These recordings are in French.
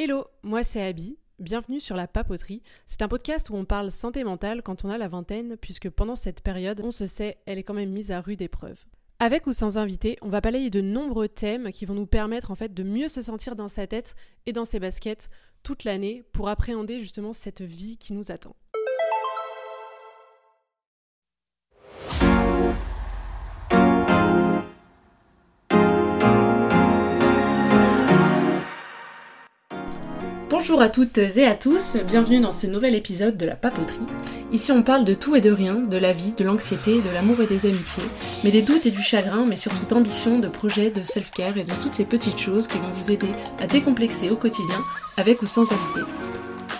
Hello, moi c'est Abby. Bienvenue sur La Papoterie. C'est un podcast où on parle santé mentale quand on a la vingtaine, puisque pendant cette période, on se sait, elle est quand même mise à rude épreuve. Avec ou sans invité, on va balayer de nombreux thèmes qui vont nous permettre en fait de mieux se sentir dans sa tête et dans ses baskets toute l'année pour appréhender justement cette vie qui nous attend. Bonjour à toutes et à tous, bienvenue dans ce nouvel épisode de la papoterie. Ici on parle de tout et de rien, de la vie, de l'anxiété, de l'amour et des amitiés, mais des doutes et du chagrin, mais surtout d'ambition, de projets, de self-care et de toutes ces petites choses qui vont vous aider à décomplexer au quotidien, avec ou sans invité.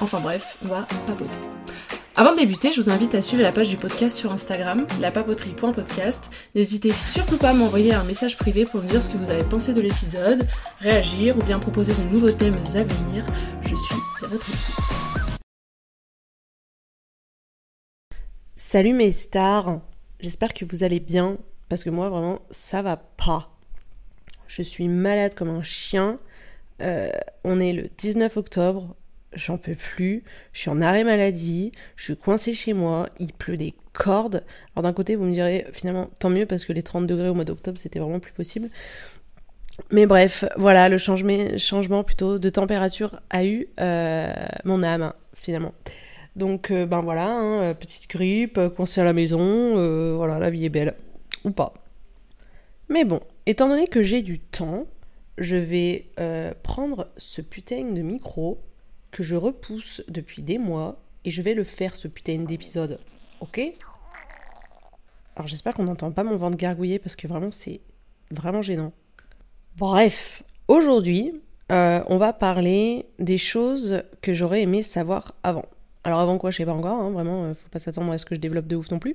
Enfin bref, on va papoter. Avant de débuter, je vous invite à suivre la page du podcast sur Instagram, lapapoterie.podcast. N'hésitez surtout pas à m'envoyer un message privé pour me dire ce que vous avez pensé de l'épisode, réagir ou bien proposer de nouveaux thèmes à venir. Je suis à votre écoute. Salut mes stars, j'espère que vous allez bien parce que moi vraiment ça va pas. Je suis malade comme un chien. Euh, on est le 19 octobre, j'en peux plus, je suis en arrêt maladie, je suis coincée chez moi, il pleut des cordes. Alors d'un côté, vous me direz finalement tant mieux parce que les 30 degrés au mois d'octobre, c'était vraiment plus possible. Mais bref, voilà, le changement, plutôt de température a eu euh, mon âme finalement. Donc euh, ben voilà, hein, petite grippe, coincée à la maison, euh, voilà, la vie est belle. Ou pas. Mais bon, étant donné que j'ai du temps, je vais prendre ce putain de micro que je repousse depuis des mois et je vais le faire ce putain d'épisode. Ok? Alors j'espère qu'on n'entend pas mon ventre gargouiller parce que vraiment c'est vraiment gênant. Bref, aujourd'hui euh, on va parler des choses que j'aurais aimé savoir avant. Alors avant quoi? Je sais pas encore, hein, vraiment euh, faut pas s'attendre à ce que je développe de ouf non plus.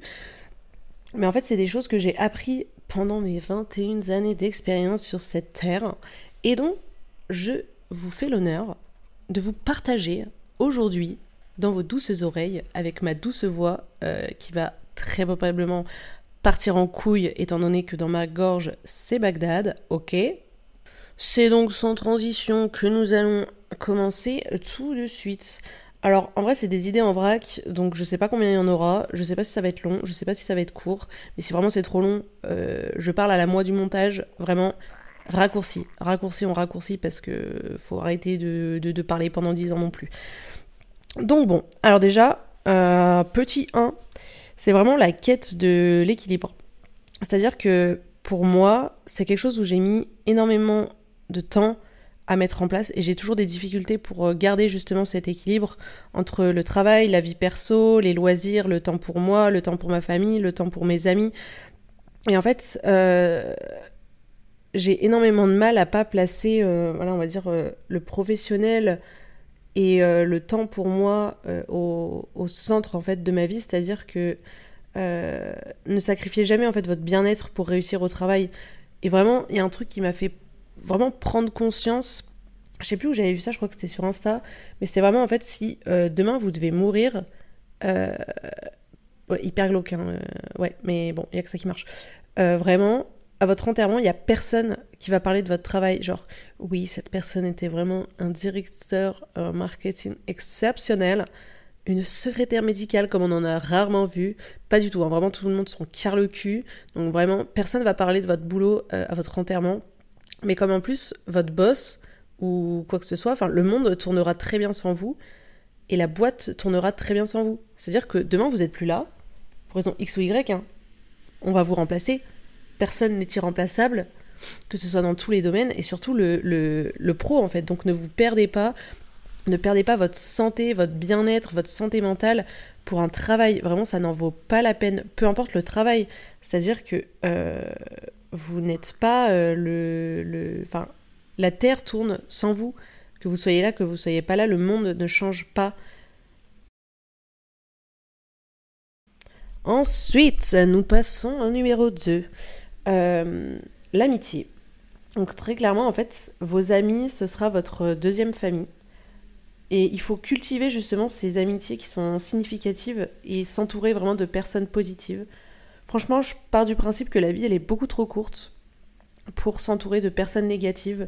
Mais en fait c'est des choses que j'ai appris pendant mes 21 années d'expérience sur cette terre et dont je vous fais l'honneur de vous partager aujourd'hui dans vos douces oreilles avec ma douce voix euh, qui va très probablement partir en couille étant donné que dans ma gorge c'est Bagdad, ok? C'est donc sans transition que nous allons commencer tout de suite. Alors en vrai c'est des idées en vrac, donc je sais pas combien il y en aura, je sais pas si ça va être long, je sais pas si ça va être court, mais si vraiment c'est trop long, euh, je parle à la moi du montage, vraiment Raccourci, raccourci, on raccourcit parce que faut arrêter de, parler pendant 10 ans non plus. Donc bon, alors déjà, euh, petit 1, c'est vraiment la quête de l'équilibre. C'est-à-dire que pour moi, c'est quelque chose où j'ai mis énormément de temps à mettre en place et j'ai toujours des difficultés pour euh, garder justement cet équilibre entre le travail, la vie perso, les loisirs, le temps pour moi, le temps pour ma famille, le temps pour mes amis. Et en fait, euh, j'ai énormément de mal à pas placer, euh, voilà, on va dire, euh, le professionnel et euh, le temps pour moi au, centre en fait de ma vie, c'est-à-dire que ne sacrifiez jamais en fait votre bien-être pour réussir au travail. Et vraiment, il y a un truc qui m'a fait vraiment prendre conscience. Je sais plus où j'avais vu ça, je crois que c'était sur Insta, mais c'était vraiment en fait si demain vous devez mourir. Hyper glauque, hein, ouais, mais bon, il y a que ça qui marche. vraiment, à votre enterrement, il n'y a personne qui va parler de votre travail. Genre, oui, cette personne était vraiment un directeur marketing exceptionnel, une secrétaire médicale comme on en a rarement vu. Pas du tout, hein. vraiment tout le monde s'en carre le cul. Donc vraiment, personne ne va parler de votre boulot euh, à votre enterrement. Mais comme en plus, votre boss ou quoi que ce soit, le monde tournera très bien sans vous et la boîte tournera très bien sans vous. C'est-à-dire que demain, vous n'êtes plus là, pour raison X ou Y, hein. on va vous remplacer personne n'est irremplaçable, que ce soit dans tous les domaines, et surtout le, le, pro en fait. Donc ne vous perdez pas, ne perdez pas votre santé, votre bien-être, votre santé mentale pour un travail. Vraiment, ça n'en vaut pas la peine, peu importe le travail. C'est-à-dire que euh, vous n'êtes pas euh, le, le. Enfin, la Terre tourne sans vous. Que vous soyez là, que vous soyez pas là, le monde ne change pas. Ensuite, nous passons au numéro 2. Euh, l'amitié. Donc très clairement, en fait, vos amis, ce sera votre deuxième famille. Et il faut cultiver justement ces amitiés qui sont significatives et s'entourer vraiment de personnes positives. Franchement, je pars du principe que la vie, elle est beaucoup trop courte pour s'entourer de personnes négatives.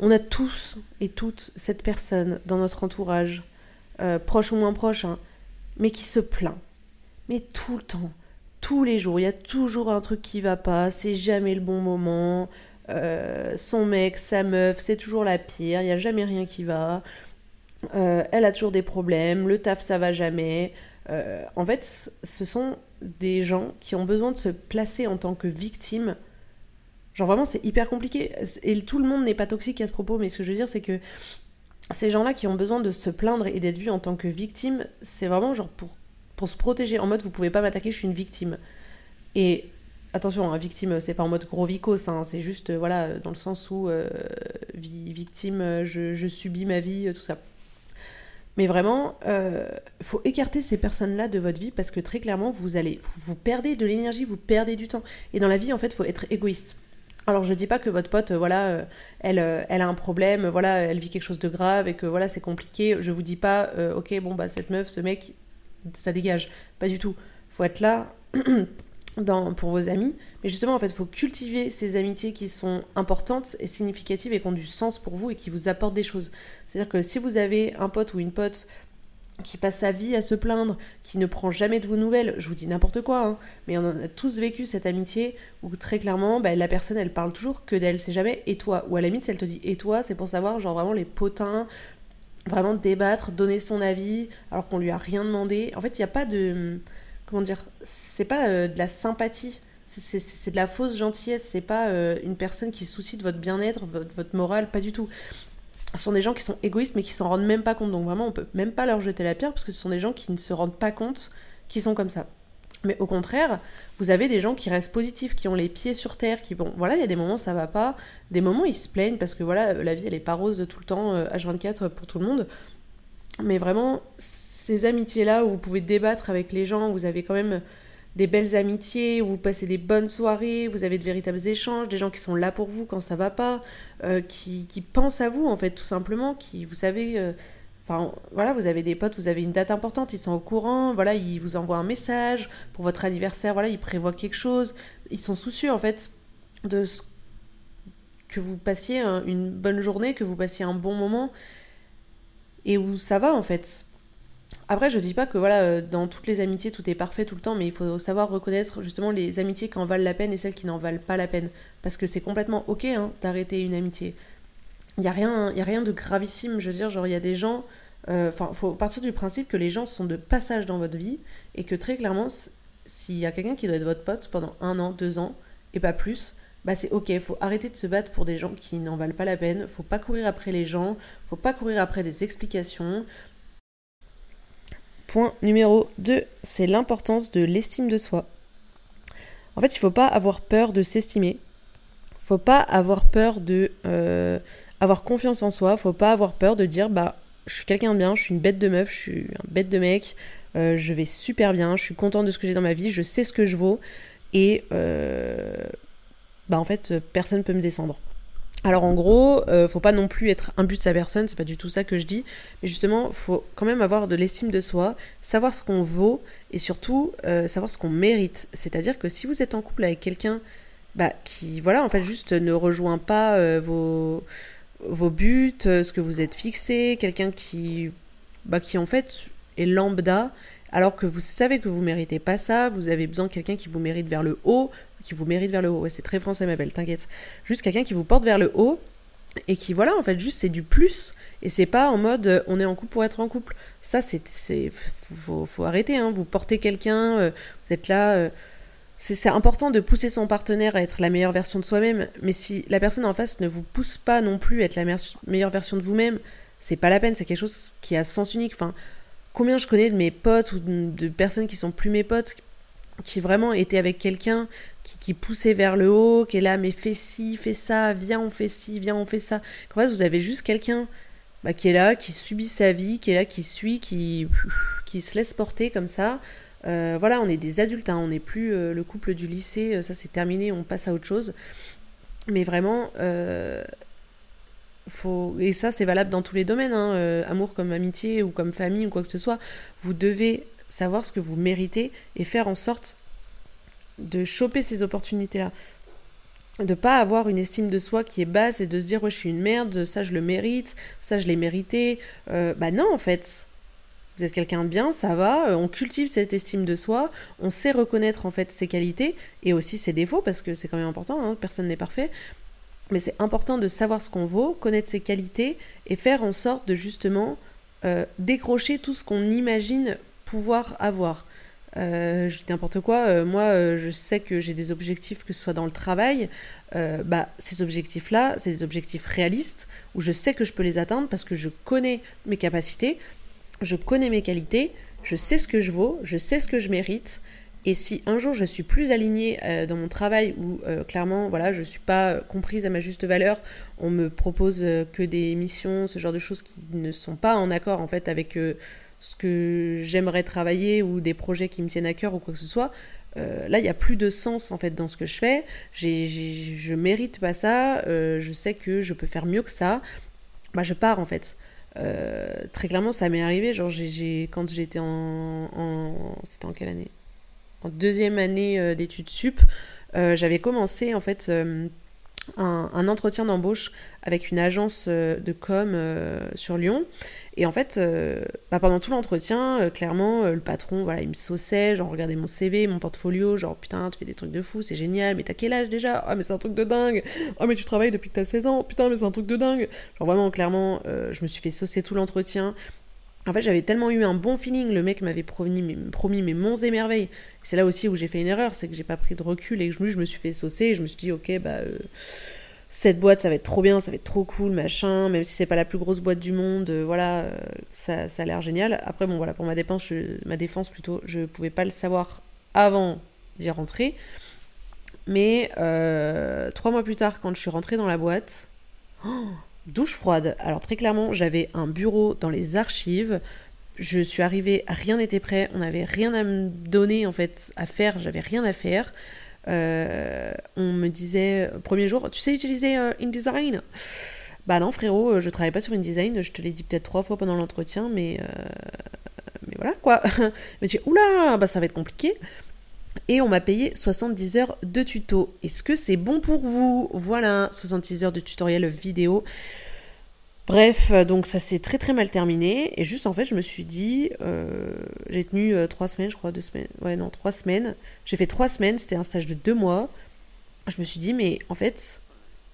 On a tous et toutes cette personne dans notre entourage, euh, proche ou moins proche, hein, mais qui se plaint. Mais tout le temps, tous les jours, il y a toujours un truc qui va pas, c'est jamais le bon moment. Euh, son mec, sa meuf, c'est toujours la pire, il n'y a jamais rien qui va. Euh, elle a toujours des problèmes, le taf ça va jamais. en fait, ce sont des gens qui ont besoin de se placer en tant que victime Genre vraiment, c'est hyper compliqué. Et tout le monde n'est pas toxique à ce propos, mais ce que je veux dire, c'est que ces gens-là qui ont besoin de se plaindre et d'être vus en tant que victime, c'est vraiment genre pour, pour se protéger. En mode, vous pouvez pas m'attaquer, je suis une victime. Et attention, hein, victime, c'est pas en mode gros vicos, hein, c'est juste, euh, voilà, dans le sens où euh, victime, euh, je, subis ma vie, tout ça. Mais vraiment, il faut écarter ces personnes-là de votre vie parce que très clairement, vous allez, vous perdez de l'énergie, vous perdez du temps. Et dans la vie, en fait, faut être égoïste. Alors je dis pas que votre pote, euh, voilà, euh, elle, euh, elle a un problème, voilà, elle vit quelque chose de grave et que voilà, c'est compliqué. Je vous dis pas, ok, bon bah cette meuf, ce mec, ça dégage. Pas du tout. Faut être là dans, pour vos amis. Mais justement, en fait, il faut cultiver ces amitiés qui sont importantes et significatives et qui ont du sens pour vous et qui vous apportent des choses. C'est-à-dire que si vous avez un pote ou une pote qui passe sa vie à se plaindre, qui ne prend jamais de vos nouvelles, je vous dis n'importe quoi, hein, mais on a tous vécu cette amitié où très clairement, bah, la personne elle parle toujours que d'elle, c'est jamais et toi, ou à la limite si elle te dit et toi, c'est pour savoir genre vraiment les potins, vraiment débattre, donner son avis, alors qu'on lui a rien demandé. En fait, il n'y a pas de, comment dire, c'est pas euh, de la sympathie, c'est de la fausse gentillesse, c'est pas euh, une personne qui soucie de votre bien-être, votre, votre morale, pas du tout ce sont des gens qui sont égoïstes mais qui s'en rendent même pas compte. Donc vraiment, on peut même pas leur jeter la pierre parce que ce sont des gens qui ne se rendent pas compte qu'ils sont comme ça. Mais au contraire, vous avez des gens qui restent positifs, qui ont les pieds sur terre, qui bon, voilà, il y a des moments ça va pas, des moments ils se plaignent parce que voilà, la vie elle est pas rose tout le temps, H24 euh, pour tout le monde. Mais vraiment, ces amitiés-là où vous pouvez débattre avec les gens, vous avez quand même des belles amitiés, où vous passez des bonnes soirées, vous avez de véritables échanges, des gens qui sont là pour vous quand ça va pas, euh, qui, qui, pensent à vous en fait tout simplement, qui vous savez, euh, enfin voilà, vous avez des potes, vous avez une date importante, ils sont au courant, voilà, ils vous envoient un message pour votre anniversaire, voilà, ils prévoient quelque chose, ils sont soucieux en fait de ce que vous passiez une bonne journée, que vous passiez un bon moment et où ça va en fait. Après, je dis pas que voilà, euh, dans toutes les amitiés, tout est parfait tout le temps, mais il faut savoir reconnaître justement les amitiés qui en valent la peine et celles qui n'en valent pas la peine. Parce que c'est complètement ok hein, d'arrêter une amitié. Il n'y a, rien, a rien de gravissime, je veux dire, genre il y a des gens... Euh, enfin, faut partir du principe que les gens sont de passage dans votre vie et que très clairement, s'il y a quelqu'un qui doit être votre pote pendant un an, deux ans, et pas plus, bah c'est ok, faut arrêter de se battre pour des gens qui n'en valent pas la peine, faut pas courir après les gens, faut pas courir après des explications, Point numéro 2, c'est l'importance de l'estime de soi. En fait, il faut pas avoir peur de s'estimer. Faut pas avoir peur de euh, avoir confiance en soi. Faut pas avoir peur de dire bah je suis quelqu'un de bien, je suis une bête de meuf, je suis un bête de mec, euh, je vais super bien, je suis content de ce que j'ai dans ma vie, je sais ce que je vaux et euh, bah en fait personne peut me descendre. Alors en gros, euh, faut pas non plus être un but de sa personne, c'est pas du tout ça que je dis, mais justement, faut quand même avoir de l'estime de soi, savoir ce qu'on vaut et surtout savoir ce qu'on mérite. C'est-à-dire que si vous êtes en couple avec quelqu'un bah, qui, voilà, en fait, juste ne rejoint pas vos, vos buts, ce que vous êtes fixé, quelqu'un qui, bah, qui en fait est lambda, alors que vous savez que vous méritez pas ça, vous avez besoin de quelqu'un qui vous mérite vers le haut, qui vous mérite vers le haut. C'est très français, ma belle, t'inquiète. Juste quelqu'un qui vous porte vers le haut et qui, voilà, en fait, juste c'est du plus. Et c'est pas en mode euh, on est en couple pour être en couple. Ça, c'est. c'est faut, arrêter, hein. Vous portez quelqu'un, euh, vous êtes là. Euh, c'est important de pousser son partenaire à être la meilleure version de soi-même, mais si la personne en face ne vous pousse pas non plus à être la meilleure version de vous-même, c'est pas la peine, c'est quelque chose qui a sens unique. Enfin, combien je connais de mes potes ou de personnes qui sont plus mes potes qui vraiment était avec quelqu'un qui, qui, poussait vers le haut, qui est là, mais fais ci, fais ça, viens, on fait ci, viens, on fait ça. En fait, vous avez juste quelqu'un bah, qui est là, qui subit sa vie, qui est là, qui suit, qui, qui se laisse porter comme ça. Euh, voilà, on est des adultes, hein, on n'est plus euh, le couple du lycée, euh, ça c'est terminé, on passe à autre chose. Mais vraiment, faut... et ça c'est valable dans tous les domaines, hein, amour comme amitié ou comme famille ou quoi que ce soit, vous devez savoir ce que vous méritez et faire en sorte de choper ces opportunités-là. de pas avoir une estime de soi qui est basse et de se dire ouais je suis une merde, ça je le mérite, ça je l'ai mérité. Bah non en fait. Vous êtes quelqu'un de bien, ça va, euh, on cultive cette estime de soi, on sait reconnaître en fait ses qualités et aussi ses défauts parce que c'est quand même important, hein, personne n'est parfait. Mais c'est important de savoir ce qu'on vaut, connaître ses qualités et faire en sorte de justement euh, décrocher tout ce qu'on imagine pouvoir avoir. Euh, je dis n'importe quoi, moi je sais que j'ai des objectifs que ce soit dans le travail, bah ces objectifs-là, c'est des objectifs réalistes où je sais que je peux les atteindre parce que je connais mes capacités, je connais mes qualités, je sais ce que je vaux, je sais ce que je mérite. Et si un jour je suis plus alignée dans mon travail où clairement voilà je suis pas comprise à ma juste valeur, on me propose que des missions, ce genre de choses qui ne sont pas en accord en fait avec ce que j'aimerais travailler ou des projets qui me tiennent à cœur ou quoi que ce soit, euh, là, il n'y a plus de sens en fait dans ce que je fais. J'ai, je mérite pas ça. Euh, je sais que je peux faire mieux que ça. Bah, je pars en fait. Euh, très clairement, ça m'est arrivé. Genre, j'ai, quand j'étais en, en c'était en quelle année? En deuxième année d'études sup, j'avais commencé en fait un, entretien d'embauche avec une agence euh, de com euh, sur Lyon. Et en fait, euh, bah, pendant tout l'entretien, clairement, le patron, voilà, il me sauçait, genre regardez mon CV, mon portfolio, genre putain, tu fais des trucs de fou, c'est génial, mais t'as quel âge déjà? Ah, mais c'est un truc de dingue Ah, mais tu travailles depuis que t'as 16 ans, putain, mais c'est un truc de dingue Genre vraiment, clairement, je me suis fait saucer tout l'entretien. En fait, j'avais tellement eu un bon feeling, le mec m'avait promis, mes monts et merveilles. C'est là aussi où j'ai fait une erreur, c'est que j'ai pas pris de recul et que je, me suis fait saucer et je me suis dit, ok, bah, euh, cette boîte, ça va être trop bien, ça va être trop cool, machin, même si c'est pas la plus grosse boîte du monde, euh, voilà, euh, ça, a l'air génial. Après, bon, voilà, pour ma défense, ma défense plutôt, je pouvais pas le savoir avant d'y rentrer. Mais trois mois plus tard, quand je suis rentrée dans la boîte, oh, douche froide. Alors très clairement, j'avais un bureau dans les archives. Je suis arrivée, rien n'était prêt, on n'avait rien à me donner en fait à faire, j'avais rien à faire. Euh, on me disait, premier jour, tu sais utiliser euh, InDesign? Bah non frérot, euh, je travaille pas sur InDesign, je te l'ai dit peut-être trois fois pendant l'entretien, mais, voilà quoi. mais j'ai oula, bah ça va être compliqué et on m'a payé 70 heures de tuto. Est-ce que c'est bon pour vous? Voilà, 70 heures de tutoriel vidéo. Bref, donc ça s'est très très mal terminé. Et juste en fait, je me suis dit, euh, j'ai tenu euh, trois semaines, je crois, deux semaines. Ouais, non, trois semaines. J'ai fait trois semaines, c'était un stage de deux mois. Je me suis dit, mais en fait,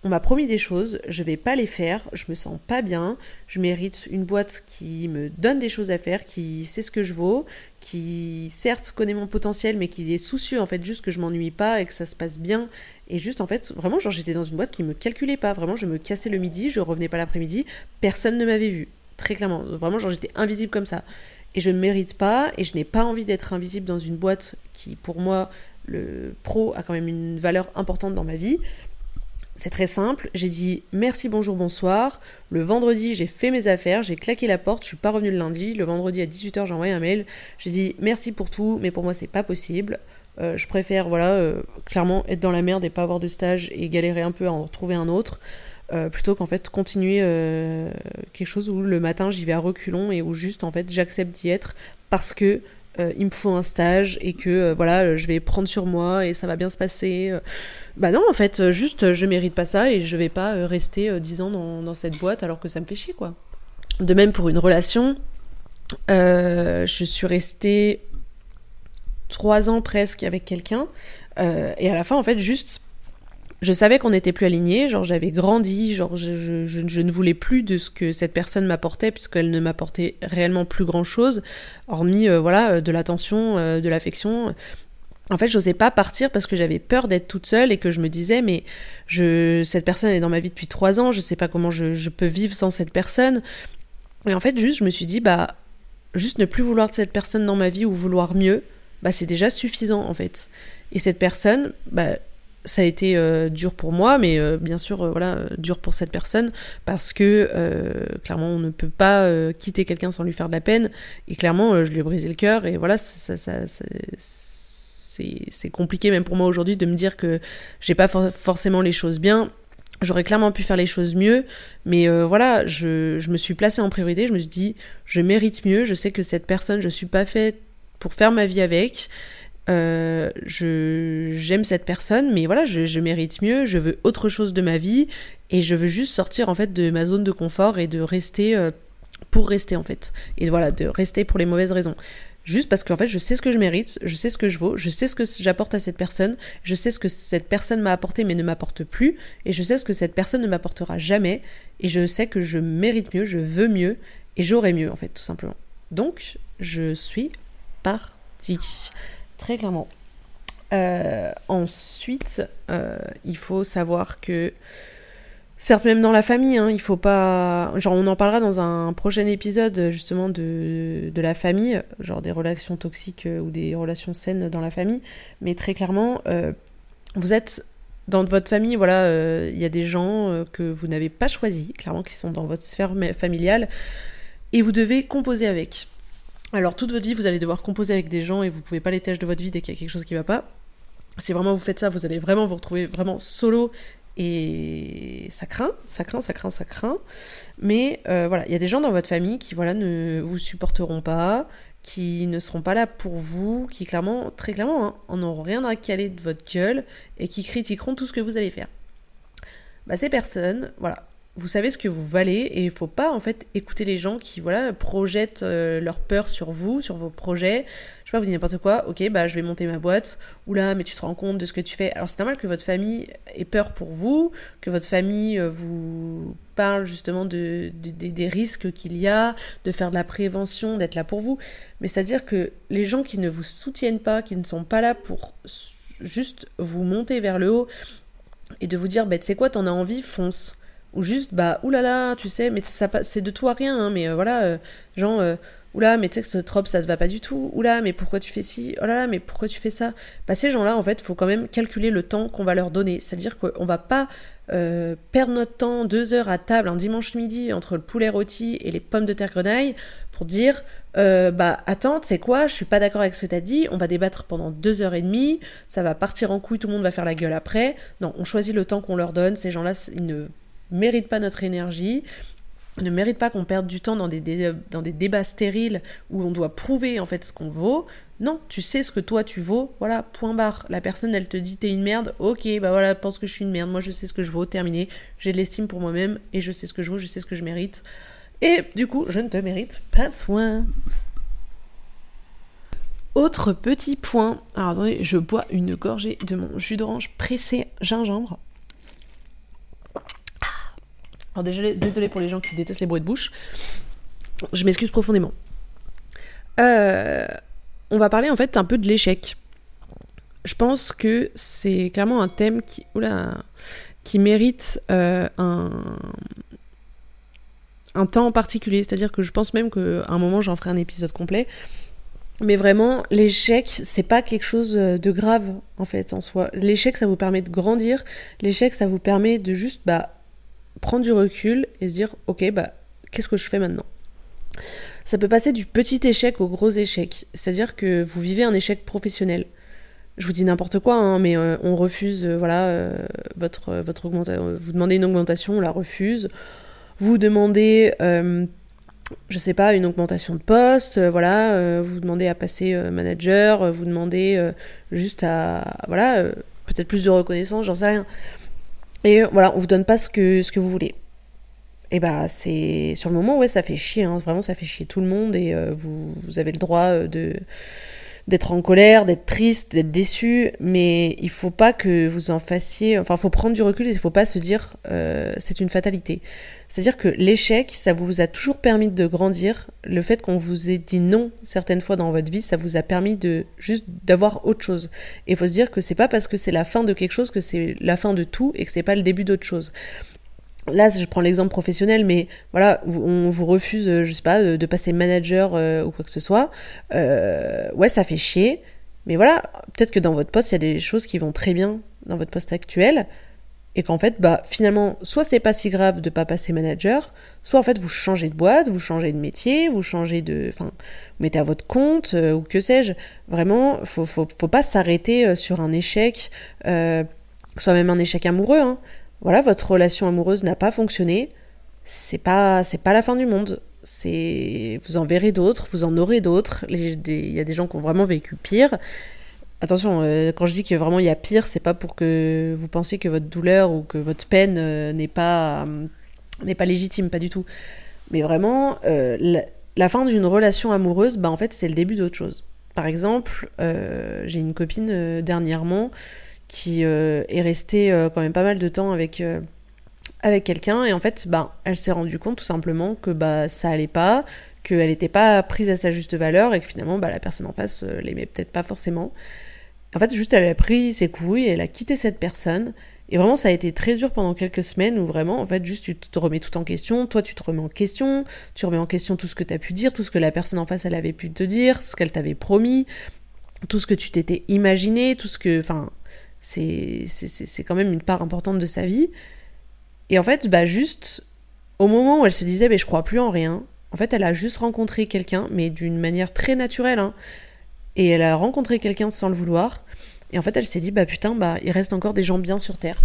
on m'a promis des choses, je vais pas les faire, je me sens pas bien, je mérite une boîte qui me donne des choses à faire, qui sait ce que je vaux, qui certes connaît mon potentiel mais qui est soucieux en fait juste que je m'ennuie pas et que ça se passe bien et juste en fait vraiment genre j'étais dans une boîte qui me calculait pas, vraiment je me cassais le midi, je revenais pas l'après-midi, personne ne m'avait vu, très clairement, vraiment genre j'étais invisible comme ça. Et je ne mérite pas et je n'ai pas envie d'être invisible dans une boîte qui pour moi le pro a quand même une valeur importante dans ma vie. C'est très simple, j'ai dit merci, bonjour, bonsoir. Le vendredi, j'ai fait mes affaires, j'ai claqué la porte, je suis pas revenu le lundi. Le vendredi à 18h, j'ai envoyé un mail. J'ai dit merci pour tout, mais pour moi, c'est pas possible. Euh, je préfère, voilà, euh, clairement être dans la merde et pas avoir de stage et galérer un peu à en retrouver un autre. Euh, plutôt qu'en fait continuer quelque chose où le matin j'y vais à reculons et où juste en fait j'accepte d'y être parce que euh, il me faut un stage et que euh, voilà, je vais prendre sur moi et ça va bien se passer. Euh. Bah non, en fait, juste je mérite pas ça et je vais pas rester 10 ans dans, dans, cette boîte alors que ça me fait chier quoi. De même pour une relation, je suis restée 3 ans presque avec quelqu'un et à la fin en fait juste je savais qu'on n'était plus alignés, genre j'avais grandi, genre je, ne voulais plus de ce que cette personne m'apportait puisqu'elle ne m'apportait réellement plus grand chose, hormis euh, voilà euh, de l'attention, euh, de l'affection. En fait, j'osais pas partir parce que j'avais peur d'être toute seule et que je me disais mais je cette personne est dans ma vie depuis trois ans, je sais pas comment je, je peux vivre sans cette personne. Et en fait, juste je me suis dit bah juste ne plus vouloir de cette personne dans ma vie ou vouloir mieux, bah c'est déjà suffisant en fait. Et cette personne, bah ça a été euh, dur pour moi, mais euh, bien sûr, euh, voilà, dur pour cette personne, parce que clairement, on ne peut pas quitter quelqu'un sans lui faire de la peine, et clairement, je lui ai brisé le cœur, et voilà, ça, c'est compliqué même pour moi aujourd'hui de me dire que j'ai pas forcément les choses bien. J'aurais clairement pu faire les choses mieux, mais voilà, je, je me suis placée en priorité, je me suis dit, je mérite mieux, je sais que cette personne, je suis pas faite pour faire ma vie avec, euh, j'aime cette personne, mais voilà, je, je, mérite mieux, je veux autre chose de ma vie, et je veux juste sortir en fait de ma zone de confort et de rester euh, pour rester en fait, et voilà, de rester pour les mauvaises raisons. Juste parce qu'en fait, je sais ce que je mérite, je sais ce que je vaux, je sais ce que j'apporte à cette personne, je sais ce que cette personne m'a apporté mais ne m'apporte plus, et je sais ce que cette personne ne m'apportera jamais, et je sais que je mérite mieux, je veux mieux, et j'aurai mieux en fait, tout simplement. Donc, je suis partie, très clairement. Euh, ensuite, euh, il faut savoir que Certes, même dans la famille, hein, il faut pas. Genre, on en parlera dans un prochain épisode, justement, de, de la famille, genre des relations toxiques euh, ou des relations saines dans la famille. Mais très clairement, vous êtes dans votre famille, voilà, il y a des gens que vous n'avez pas choisis, clairement, qui sont dans votre sphère familiale, et vous devez composer avec. Alors, toute votre vie, vous allez devoir composer avec des gens et vous pouvez pas les tâches de votre vie dès qu'il y a quelque chose qui va pas. Si vraiment vous faites ça, vous allez vraiment vous retrouver vraiment solo et ça craint, ça craint, ça craint, ça craint. Mais euh, voilà, il y a des gens dans votre famille qui voilà ne vous supporteront pas, qui ne seront pas là pour vous, qui clairement, très clairement, hein, en n'auront rien à caler de votre gueule et qui critiqueront tout ce que vous allez faire. Bah, ces personnes, voilà, vous savez ce que vous valez et il faut pas en fait écouter les gens qui voilà projettent euh, leur peur sur vous, sur vos projets. Je sais pas, vous dites n'importe quoi, ok, bah je vais monter ma boîte. Oula, mais tu te rends compte de ce que tu fais. Alors c'est normal que votre famille ait peur pour vous, que votre famille euh, vous parle justement de, des risques qu'il y a, de faire de la prévention, d'être là pour vous. Mais c'est-à-dire que les gens qui ne vous soutiennent pas, qui ne sont pas là pour juste vous monter vers le haut et de vous dire, bah tu sais quoi, t'en as envie, fonce ou juste bah oulala tu sais mais ça c'est de tout à rien hein, mais euh, voilà euh, genre euh, oula mais tu sais que ce trop ça te va pas du tout oula mais pourquoi tu fais ci oh là mais pourquoi tu fais ça? Bah ces gens là en fait faut quand même calculer le temps qu'on va leur donner. C'est à dire qu'on va pas perdre notre temps deux heures à table un dimanche midi entre le poulet rôti et les pommes de terre grenaille pour dire bah attends c'est quoi je suis pas d'accord avec ce que t'as dit on va débattre pendant deux heures et demie ça va partir en couille tout le monde va faire la gueule après. Non on choisit le temps qu'on leur donne ces gens là ils ne mérite pas notre énergie, ne mérite pas qu'on perde du temps dans des, débats stériles où on doit prouver en fait ce qu'on vaut. Non, tu sais ce que toi tu vaux, voilà, point barre. La personne elle te dit t'es une merde, ok, bah voilà, pense que je suis une merde, moi je sais ce que je vaux, terminé. J'ai de l'estime pour moi-même et je sais ce que je vaux, je sais ce que je mérite. Et du coup, je ne te mérite pas de soin. Autre petit point, alors attendez, je bois une gorgée de mon jus d'orange pressé gingembre. Alors désolé, pour les gens qui détestent les bruits de bouche. Je m'excuse profondément. Euh, on va parler en fait un peu de l'échec. Je pense que c'est clairement un thème qui, qui mérite euh, un, un temps particulier. C'est-à-dire que je pense même qu'à un moment j'en ferai un épisode complet. Mais vraiment, l'échec, c'est pas quelque chose de grave en fait en soi. L'échec, ça vous permet de grandir. L'échec, ça vous permet de juste bah, prendre du recul et se dire ok bah qu'est-ce que je fais maintenant? Ça peut passer du petit échec au gros échec. C'est-à-dire que vous vivez un échec professionnel. Je vous dis n'importe quoi hein, mais euh, on refuse euh, voilà euh, votre votre augmentation vous demandez une augmentation on la refuse. Vous demandez je sais pas une augmentation de poste voilà vous demandez à passer manager vous demandez juste à voilà peut-être plus de reconnaissance j'en sais rien et voilà, on vous donne pas ce que, ce que vous voulez. Et bah c'est sur le moment ouais ça fait chier hein. vraiment ça fait chier tout le monde et euh, vous, vous, avez le droit euh, de d'être en colère, d'être triste, d'être déçu, mais il faut pas que vous en fassiez. Enfin, faut prendre du recul et il faut pas se dire euh, c'est une fatalité. C'est-à-dire que l'échec, ça vous a toujours permis de grandir. Le fait qu'on vous ait dit non certaines fois dans votre vie, ça vous a permis de juste d'avoir autre chose. Et il faut se dire que c'est pas parce que c'est la fin de quelque chose que c'est la fin de tout et que c'est pas le début d'autre chose là je prends l'exemple professionnel mais voilà on vous refuse euh, je sais pas de, passer manager euh, ou quoi que ce soit. Euh, ouais ça fait chier. Mais voilà peut-être que dans votre poste il y a des choses qui vont très bien dans votre poste actuel. Et qu'en fait bah finalement soit c'est pas si grave de pas passer manager soit en fait vous changez de boîte vous changez de métier vous changez de enfin vous mettez à votre compte ou que sais-je. Vraiment faut, faut, faut pas s'arrêter sur un échec soit même un échec amoureux hein voilà, votre relation amoureuse n'a pas fonctionné, c'est pas c'est pas la fin du monde. C'est vous en verrez d'autres, vous en aurez d'autres. Il y a des gens qui ont vraiment vécu pire. attention, euh, quand je dis que vraiment il y a pire, c'est pas pour que vous pensiez que votre douleur ou que votre peine euh, n'est pas n'est pas légitime, pas du tout. Mais vraiment, la, la, fin d'une relation amoureuse, bah en fait c'est le début d'autre chose. Par exemple, j'ai une copine dernièrement qui est restée quand même pas mal de temps avec avec quelqu'un. Et en fait bah, elle s'est rendue compte tout simplement que bah ça allait pas qu'elle n'était pas prise à sa juste valeur et que finalement bah, la personne en face euh, l'aimait peut-être pas forcément. En fait juste elle a pris ses couilles elle a quitté cette personne. Et vraiment ça a été très dur pendant quelques semaines où vraiment en fait juste tu te remets tout en question. Toi tu te remets en question. Tu remets en question tout ce que tu as pu dire tout ce que la personne en face elle avait pu te dire ce qu'elle t'avait promis tout ce que tu t'étais imaginé tout ce que enfin c'est quand même une part importante de sa vie et en fait, bah juste, au moment où elle se disait, mais je crois plus en rien, en fait, elle a juste rencontré quelqu'un, mais d'une manière très naturelle, hein. Et elle a rencontré quelqu'un sans le vouloir. Et en fait, elle s'est dit, bah putain, bah il reste encore des gens bien sur Terre.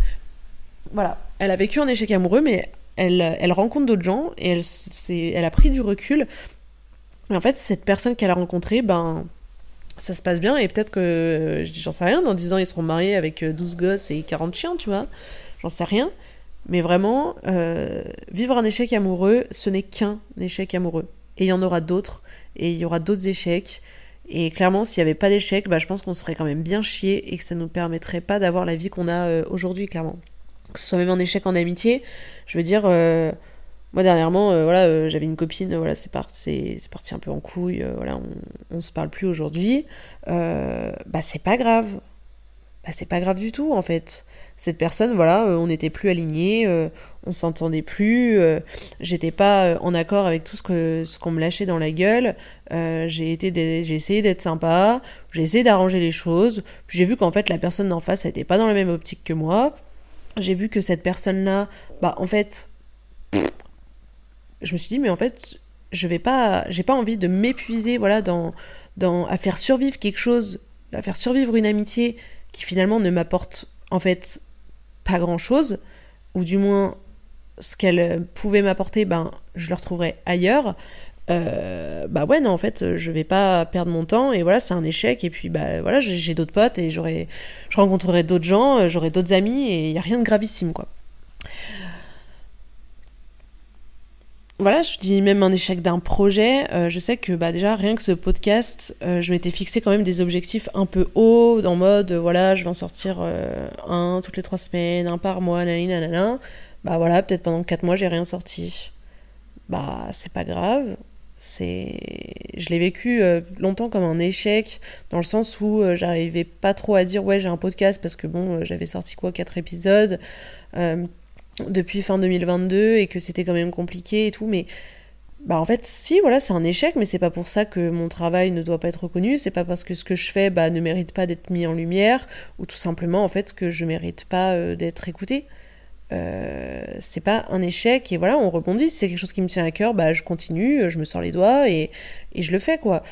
Voilà. Elle a vécu un échec amoureux, mais elle, elle rencontre d'autres gens et elle, elle a pris du recul. Et en fait, cette personne qu'elle a rencontrée, ben, ça se passe bien et peut-être que, j'en sais rien, dans 10 ans, ils seront mariés avec 12 gosses et 40 chiens, tu vois. J'en sais rien. Mais vraiment, euh, vivre un échec amoureux, ce n'est qu'un échec amoureux. Et il y en aura d'autres, et il y aura d'autres échecs. Et clairement, s'il n'y avait pas d'échec, bah, je pense qu'on serait quand même bien chié et que ça ne nous permettrait pas d'avoir la vie qu'on a euh, aujourd'hui, clairement. Que ce soit même un échec en amitié, je veux dire, euh, moi dernièrement, voilà, j'avais une copine, voilà, c'est parti, parti un peu en couille, voilà, on, on se parle plus aujourd'hui. bah c'est pas grave, bah c'est pas grave du tout en fait cette personne, voilà, euh, on n'était plus alignés, euh, on s'entendait plus, euh, j'étais pas en accord avec tout ce que ce qu'on me lâchait dans la gueule. j'ai été, j'ai essayé d'être sympa, j'ai essayé d'arranger les choses. J'ai vu qu'en fait la personne d'en face, n'était pas dans la même optique que moi. J'ai vu que cette personne-là, bah en fait, je me suis dit mais en fait, je vais pas, j'ai pas envie de m'épuiser, voilà, dans, dans à faire survivre quelque chose, à faire survivre une amitié qui finalement ne m'apporte en fait pas grand chose, ou du moins ce qu'elle pouvait m'apporter, ben je le retrouverai ailleurs. Euh, bah ouais non en fait je vais pas perdre mon temps et voilà c'est un échec et puis bah voilà j'ai d'autres potes et j'aurai je rencontrerai d'autres gens j'aurai d'autres amis et il y a rien de gravissime quoi voilà, je dis même un échec d'un projet. Euh, je sais que bah, déjà, rien que ce podcast, euh, je m'étais fixé quand même des objectifs un peu hauts, en mode, euh, voilà, je vais en sortir un toutes les trois semaines, un par mois, nanana. Bah voilà, peut-être pendant quatre mois, j'ai rien sorti. Bah, c'est pas grave. C'est... Je l'ai vécu longtemps comme un échec, dans le sens où j'arrivais pas trop à dire, ouais, j'ai un podcast, parce que bon, j'avais sorti quoi, quatre épisodes depuis fin 2022 et que c'était quand même compliqué et tout, mais bah en fait si voilà c'est un échec mais c'est pas pour ça que mon travail ne doit pas être reconnu. C'est pas parce que ce que je fais bah ne mérite pas d'être mis en lumière ou tout simplement en fait que je mérite pas euh, d'être écouté euh, c'est pas un échec et voilà on rebondit. Si c'est quelque chose qui me tient à cœur bah je continue je me sors les doigts et, et je le fais quoi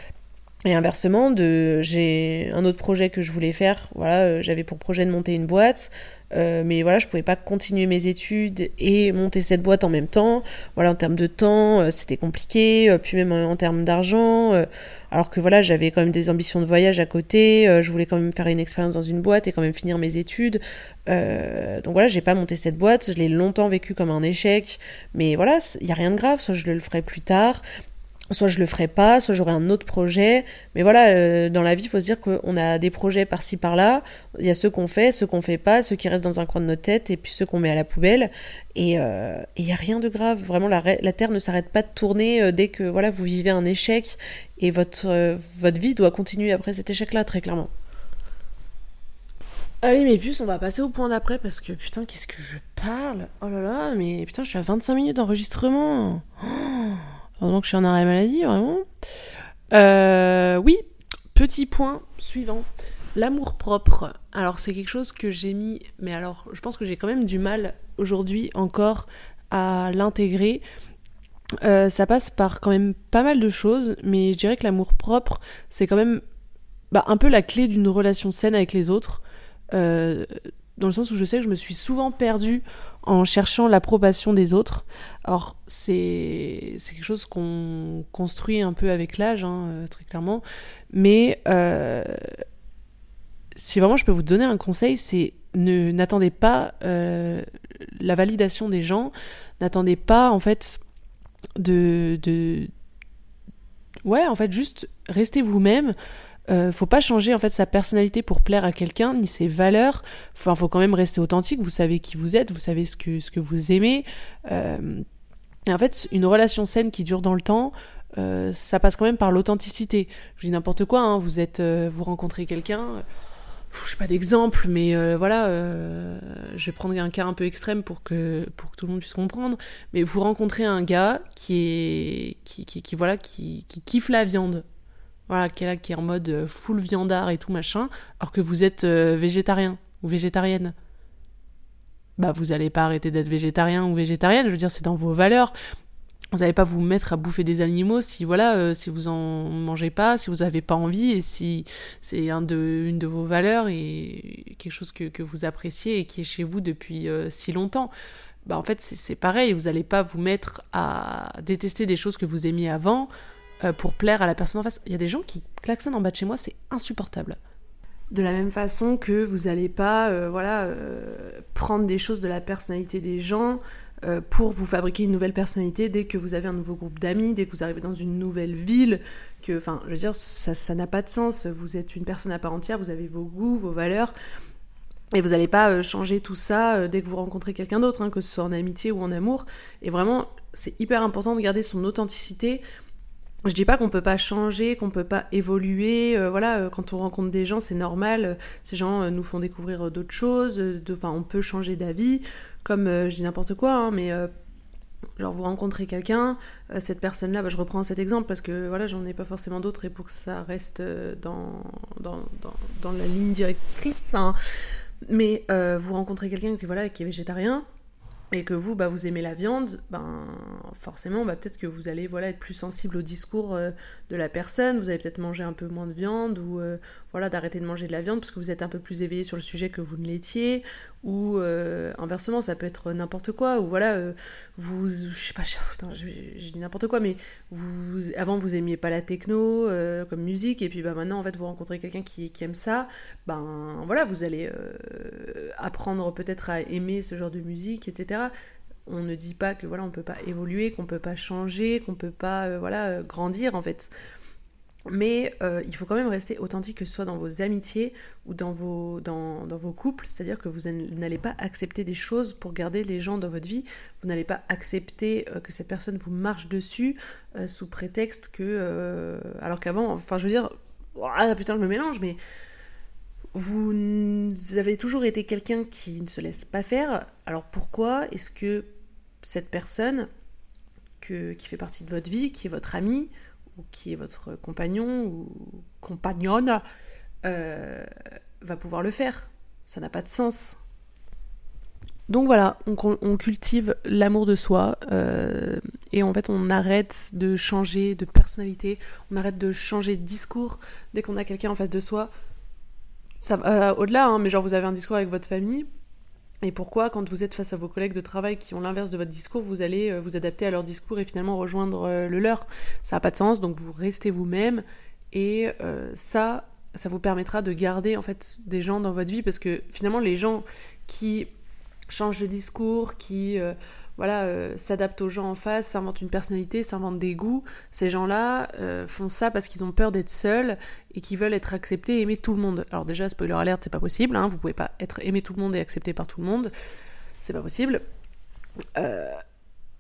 et inversement, de, j'ai un autre projet que je voulais faire. Voilà, euh, j'avais pour projet de monter une boîte, euh, mais voilà, je pouvais pas continuer mes études et monter cette boîte en même temps. Voilà, en termes de temps, euh, c'était compliqué. puis même en, termes d'argent, alors que voilà, j'avais quand même des ambitions de voyage à côté. je voulais quand même faire une expérience dans une boîte et quand même finir mes études. donc voilà, j'ai pas monté cette boîte. Je l'ai longtemps vécu comme un échec. Mais voilà, il y a rien de grave. Soit je le ferai plus tard soit je le ferai pas, soit j'aurai un autre projet. Mais voilà, euh, dans la vie, il faut se dire qu'on a des projets par-ci par-là. Il y a ceux qu'on fait, ceux qu'on fait pas, ceux qui restent dans un coin de notre tête, et puis ceux qu'on met à la poubelle. Et euh, il y a rien de grave. Vraiment, la, la terre ne s'arrête pas de tourner euh, dès que voilà vous vivez un échec, et votre votre vie doit continuer après cet échec-là, très clairement. Allez mes puces, on va passer au point d'après parce que putain, qu'est-ce que je parle? Oh là là, mais putain, je suis à 25 minutes d'enregistrement. Oh Heureusement que je suis en arrêt maladie, vraiment. Euh, oui, petit point suivant. L'amour propre. Alors c'est quelque chose que j'ai mis, mais alors je pense que j'ai quand même du mal aujourd'hui encore à l'intégrer. Euh, ça passe par quand même pas mal de choses, mais je dirais que l'amour propre, c'est quand même bah, un peu la clé d'une relation saine avec les autres. Euh, dans le sens où je sais que je me suis souvent perdue en cherchant l'approbation des autres. Alors c'est quelque chose qu'on construit un peu avec l'âge, hein, euh, très clairement, mais euh, si vraiment je peux vous donner un conseil, c'est n'attendez pas euh, la validation des gens, n'attendez pas en fait de, de ouais en fait juste restez vous-même. Euh, faut pas changer en fait sa personnalité pour plaire à quelqu'un ni ses valeurs. Enfin, faut quand même rester authentique. Vous savez qui vous êtes, vous savez ce que ce que vous aimez. Euh, et en fait, une relation saine qui dure dans le temps, euh, ça passe quand même par l'authenticité. Je dis n'importe quoi. Hein, vous êtes, euh, vous rencontrez quelqu'un je sais pas d'exemple, mais voilà, je vais prendre un cas un peu extrême pour que, pour que tout le monde puisse comprendre. Mais vous rencontrez un gars qui est, qui, qui voilà, qui, qui kiffe la viande. Voilà, qui est là, qui est en mode euh, full viandard et tout machin, alors que vous êtes végétarien ou végétarienne. Bah, vous allez pas arrêter d'être végétarien ou végétarienne, je veux dire, c'est dans vos valeurs vous n'allez pas vous mettre à bouffer des animaux si voilà euh, si vous en mangez pas si vous n'avez pas envie et si c'est une de vos valeurs et quelque chose que, que vous appréciez et qui est chez vous depuis euh, si longtemps bah en fait c'est pareil vous n'allez pas vous mettre à détester des choses que vous aimiez avant euh, pour plaire à la personne en face il y a des gens qui klaxonnent en bas de chez moi c'est insupportable de la même façon que vous n'allez pas voilà prendre des choses de la personnalité des gens euh, pour vous fabriquer une nouvelle personnalité dès que vous avez un nouveau groupe d'amis, dès que vous arrivez dans une nouvelle ville, que, enfin, je veux dire, ça n'a pas de sens. Vous êtes une personne à part entière, vous avez vos goûts, vos valeurs, et vous n'allez pas euh, changer tout ça euh, dès que vous rencontrez quelqu'un d'autre, hein, que ce soit en amitié ou en amour. Et vraiment, c'est hyper important de garder son authenticité. Je dis pas qu'on peut pas changer, qu'on peut pas évoluer. voilà, quand on rencontre des gens, c'est normal. ces gens nous font découvrir d'autres choses. Enfin, on peut changer d'avis comme euh, je dis n'importe quoi, hein, mais euh, genre vous rencontrez quelqu'un, euh, cette personne-là, bah, je reprends cet exemple parce que voilà, j'en ai pas forcément d'autres et pour que ça reste dans, la ligne directrice, hein. mais vous rencontrez quelqu'un qui, voilà, qui est végétarien, et que vous, bah, vous aimez la viande, ben forcément, bah, peut-être que vous allez voilà, être plus sensible au discours euh, de la personne, vous allez peut-être manger un peu moins de viande, ou euh, voilà, d'arrêter de manger de la viande parce que vous êtes un peu plus éveillé sur le sujet que vous ne l'étiez, ou euh, inversement, ça peut être n'importe quoi, ou voilà, vous, je sais pas, je, dis n'importe quoi, mais vous, avant vous aimiez pas la techno comme musique, et puis bah, maintenant, en fait, vous rencontrez quelqu'un qui, qui, aime ça, ben voilà, vous allez apprendre peut-être à aimer ce genre de musique, etc on ne dit pas que voilà on peut pas évoluer, qu'on peut pas changer, qu'on peut pas euh, voilà euh, grandir en fait. Mais euh, il faut quand même rester authentique, que ce soit dans vos amitiés ou dans vos, dans, vos couples. C'est-à-dire que vous n'allez pas accepter des choses pour garder les gens dans votre vie. Vous n'allez pas accepter que cette personne vous marche dessus sous prétexte que... alors qu'avant, enfin je veux dire... Ah putain, je me mélange, mais vous avez toujours été quelqu'un qui ne se laisse pas faire. Alors pourquoi est-ce que cette personne qui fait partie de votre vie, qui est votre ami, qui est votre compagnon ou compagnonne, euh, va pouvoir le faire Ça n'a pas de sens. Donc voilà, on, cultive l'amour de soi euh, et en fait on arrête de changer de personnalité, on arrête de changer de discours dès qu'on a quelqu'un en face de soi ça euh, au-delà, hein, mais genre vous avez un discours avec votre famille, et pourquoi, quand vous êtes face à vos collègues de travail qui ont l'inverse de votre discours, vous allez euh, vous adapter à leur discours et finalement rejoindre euh, le leur? Ça n'a pas de sens, donc vous restez vous-même, et ça, ça vous permettra de garder en fait des gens dans votre vie, parce que finalement les gens qui changent de discours, qui voilà, euh, s'adaptent aux gens en face, s'inventent une personnalité, s'inventent des goûts. Ces gens-là euh, font ça parce qu'ils ont peur d'être seuls et qu'ils veulent être acceptés et aimer tout le monde. Alors déjà, spoiler alert, c'est pas possible, hein, vous pouvez pas être aimé tout le monde et accepté par tout le monde. C'est pas possible. Euh,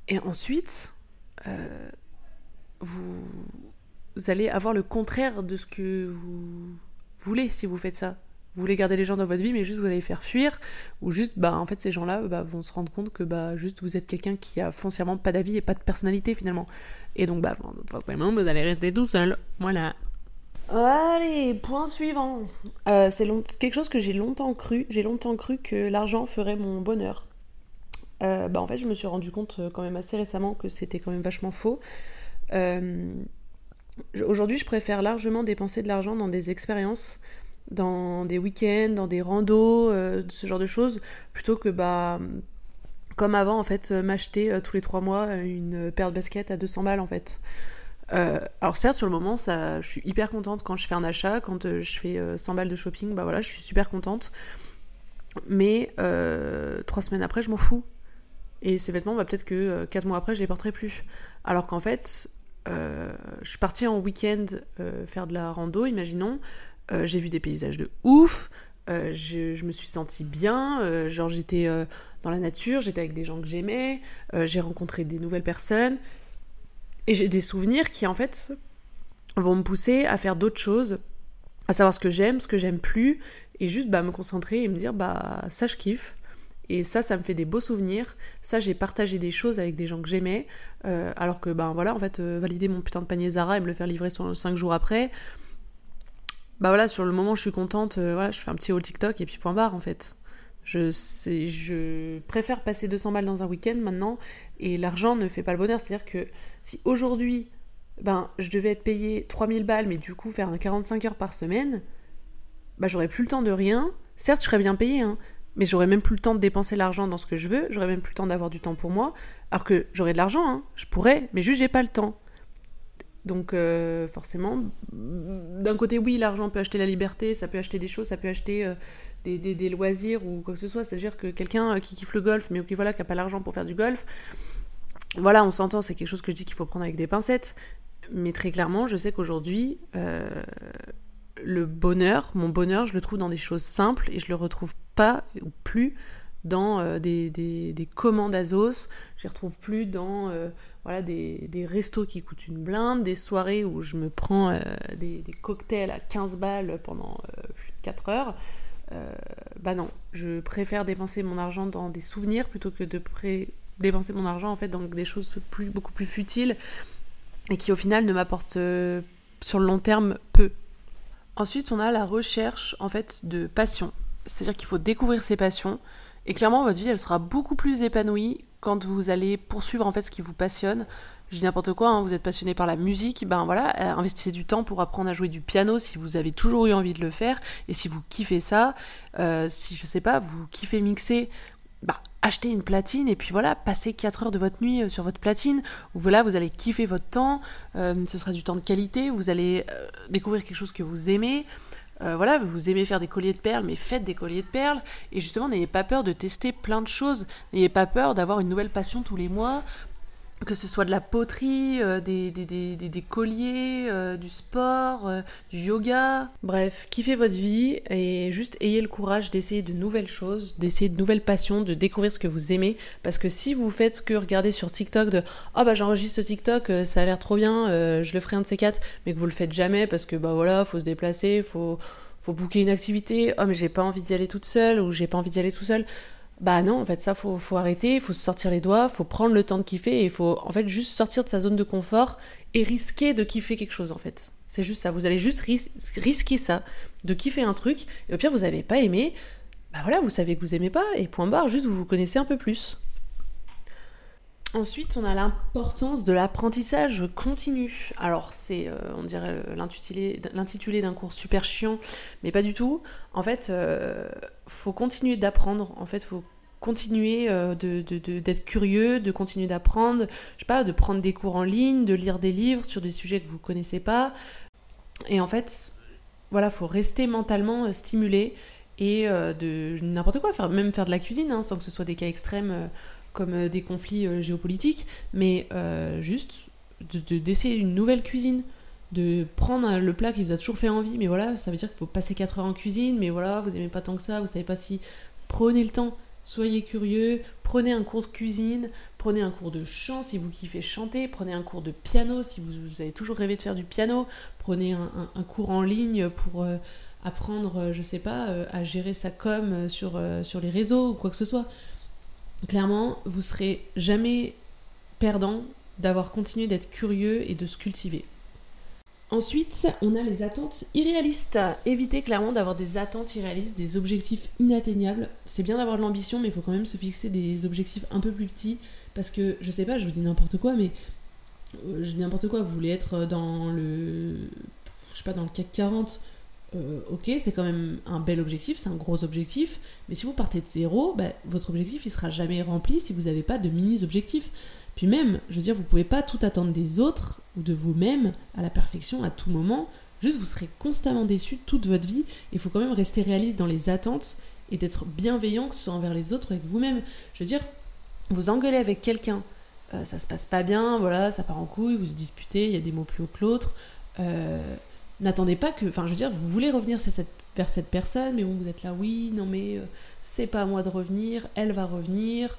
et ensuite, vous, vous allez avoir le contraire de ce que vous voulez si vous faites ça vous voulez garder les gens dans votre vie, mais juste vous allez les faire fuir, ou juste, bah, en fait, ces gens-là bah, vont se rendre compte que, bah, juste vous êtes quelqu'un qui a foncièrement pas d'avis et pas de personnalité finalement. Et donc, bah, forcément, vous allez rester tout seul. Voilà. Allez, point suivant. Euh, c'est quelque chose que j'ai longtemps cru. J'ai longtemps cru que l'argent ferait mon bonheur. Euh, bah, en fait, je me suis rendu compte euh, quand même assez récemment que c'était quand même vachement faux. Aujourd'hui, je préfère largement dépenser de l'argent dans des expériences dans des week-ends, dans des randos, euh, ce genre de choses, plutôt que bah comme avant en fait m'acheter euh, tous les trois mois une paire de baskets à 200 balles en fait. alors certes, sur le moment, ça, je suis hyper contente quand je fais un achat, quand je fais 100 balles de shopping, bah voilà, je suis super contente. Mais trois semaines après, je m'en fous. Et ces vêtements, bah, peut-être que quatre mois après, je les porterai plus. Alors qu'en fait, je suis partie en week-end faire de la rando, imaginons. J'ai vu des paysages de ouf. je, me suis sentie bien. genre, j'étais dans la nature, j'étais avec des gens que j'aimais, euh, j'ai rencontré des nouvelles personnes, et j'ai des souvenirs qui en fait vont me pousser à faire d'autres choses, à savoir ce que j'aime, ce que j'aime plus, et juste bah, me concentrer et me dire bah ça je kiffe. Et ça, ça me fait des beaux souvenirs. Ça, j'ai partagé des choses avec des gens que j'aimais. Euh, alors que, ben voilà, en fait, euh, valider mon putain de panier Zara et me le faire livrer sur 5 jours après. Bah voilà, sur le moment, je suis contente. voilà, je fais un petit haul TikTok et puis point barre, en fait. Je, je préfère passer 200 balles dans un week-end maintenant, et l'argent ne fait pas le bonheur. C'est-à-dire que si aujourd'hui, ben, je devais être payé 3000 balles, mais du coup faire 45 heures par semaine, bah j'aurais plus le temps de rien. Certes, je serais bien payé, hein, mais j'aurais même plus le temps de dépenser l'argent dans ce que je veux, j'aurais même plus le temps d'avoir du temps pour moi, alors que j'aurais de l'argent, hein, je pourrais, mais juste j'ai pas le temps. Donc euh, forcément, d'un côté oui, l'argent peut acheter la liberté, ça peut acheter des choses, ça peut acheter euh, des, loisirs ou quoi que ce soit. C'est-à-dire que quelqu'un euh, qui kiffe le golf, mais qui voilà, qui n'a pas l'argent pour faire du golf, voilà, on s'entend, c'est quelque chose que je dis qu'il faut prendre avec des pincettes. Mais très clairement, je sais qu'aujourd'hui, le bonheur, mon bonheur, je le trouve dans des choses simples et je le retrouve pas ou plus dans des, des, commandes Azos. Je les retrouve plus dans voilà, des, des, restos qui coûtent une blinde, des soirées où je me prends des, des, cocktails à 15 balles pendant de 4 heures. Euh, bah non, je préfère dépenser mon argent dans des souvenirs plutôt que de dépenser mon argent en fait dans des choses beaucoup plus futiles et qui au final ne m'apportent euh, sur le long terme peu. Ensuite, on a la recherche en fait de passion. C'est-à-dire qu'il faut découvrir ses passions et clairement votre vie elle sera beaucoup plus épanouie quand vous allez poursuivre en fait ce qui vous passionne je dis n'importe quoi, hein, vous êtes passionné par la musique, ben voilà, euh, investissez du temps pour apprendre à jouer du piano si vous avez toujours eu envie de le faire, et si vous kiffez ça, euh, si je sais pas, vous kiffez mixer, bah achetez une platine et puis voilà, passez 4 heures de votre nuit euh, sur votre platine, voilà, vous allez kiffer votre temps, ce sera du temps de qualité, vous allez découvrir quelque chose que vous aimez. Voilà, vous aimez faire des colliers de perles, mais faites des colliers de perles. Et justement, n'ayez pas peur de tester plein de choses. N'ayez pas peur d'avoir une nouvelle passion tous les mois que ce soit de la poterie, euh, des, des, des, des, colliers, euh, du sport, euh, du yoga. Bref, kiffez votre vie et juste ayez le courage d'essayer de nouvelles choses, d'essayer de nouvelles passions, de découvrir ce que vous aimez. Parce que si vous faites que regarder sur TikTok de « Oh bah j'enregistre ce TikTok, ça a l'air trop bien, je le ferai un de ces quatre », mais que vous le faites jamais parce que bah voilà, faut se déplacer, faut, faut booker une activité, « Oh mais j'ai pas envie d'y aller toute seule » ou « J'ai pas envie d'y aller tout seul », bah non, en fait, ça, faut, faut arrêter, faut se sortir les doigts, faut prendre le temps de kiffer, et il faut, en fait, juste sortir de sa zone de confort et risquer de kiffer quelque chose, en fait. C'est juste ça, vous allez juste risquer ça, de kiffer un truc, et au pire, vous n'avez pas aimé, bah voilà, vous savez que vous aimez pas, et point barre, juste vous vous connaissez un peu plus. Ensuite, on a l'importance de l'apprentissage continu. Alors, c'est, euh, on dirait, l'intitulé d'un cours super chiant, mais pas du tout. En fait, euh, faut continuer d'apprendre. En fait, faut continuer euh, d'être curieux, de continuer d'apprendre, je sais pas, de prendre des cours en ligne, de lire des livres sur des sujets que vous connaissez pas. Et en fait, voilà, faut rester mentalement stimulé et de n'importe quoi, faire, même faire de la cuisine, hein, sans que ce soit des cas extrêmes comme euh, des conflits euh, géopolitiques, mais euh, juste d'essayer une nouvelle cuisine, de prendre le plat qui vous a toujours fait envie, mais voilà, ça veut dire qu'il faut passer 4 heures en cuisine, mais voilà, vous n'aimez pas tant que ça, vous savez pas si. Prenez le temps, soyez curieux, prenez un cours de cuisine, prenez un cours de chant si vous kiffez chanter, prenez un cours de piano si vous, avez toujours rêvé de faire du piano, prenez un, cours en ligne pour apprendre, je sais pas, à gérer sa com sur, sur les réseaux ou quoi que ce soit clairement, vous serez jamais perdant d'avoir continué d'être curieux et de se cultiver. Ensuite, on a les attentes irréalistes. Évitez clairement d'avoir des attentes irréalistes, des objectifs inatteignables. C'est bien d'avoir de l'ambition, mais il faut quand même se fixer des objectifs un peu plus petits. Parce que, je sais pas, je vous dis n'importe quoi, mais euh, je dis n'importe quoi, vous voulez être dans le. Je sais pas, dans le CAC 40 ok, c'est quand même un bel objectif, c'est un gros objectif, mais si vous partez de zéro, bah, votre objectif il sera jamais rempli si vous n'avez pas de mini-objectifs. Puis même, je veux dire, vous pouvez pas tout attendre des autres ou de vous-même à la perfection à tout moment. Juste, vous serez constamment déçu toute votre vie. Il faut quand même rester réaliste dans les attentes et d'être bienveillant, que ce soit envers les autres ou avec vous-même. Je veux dire, vous engueulez avec quelqu'un, euh, ça se passe pas bien, voilà, ça part en couille, vous se disputez, il y a des mots plus hauts que l'autre. Euh, n'attendez pas que. Enfin, je veux dire, vous voulez revenir vers cette personne, mais bon, vous êtes là, oui, non, mais euh, c'est pas à moi de revenir, elle va revenir.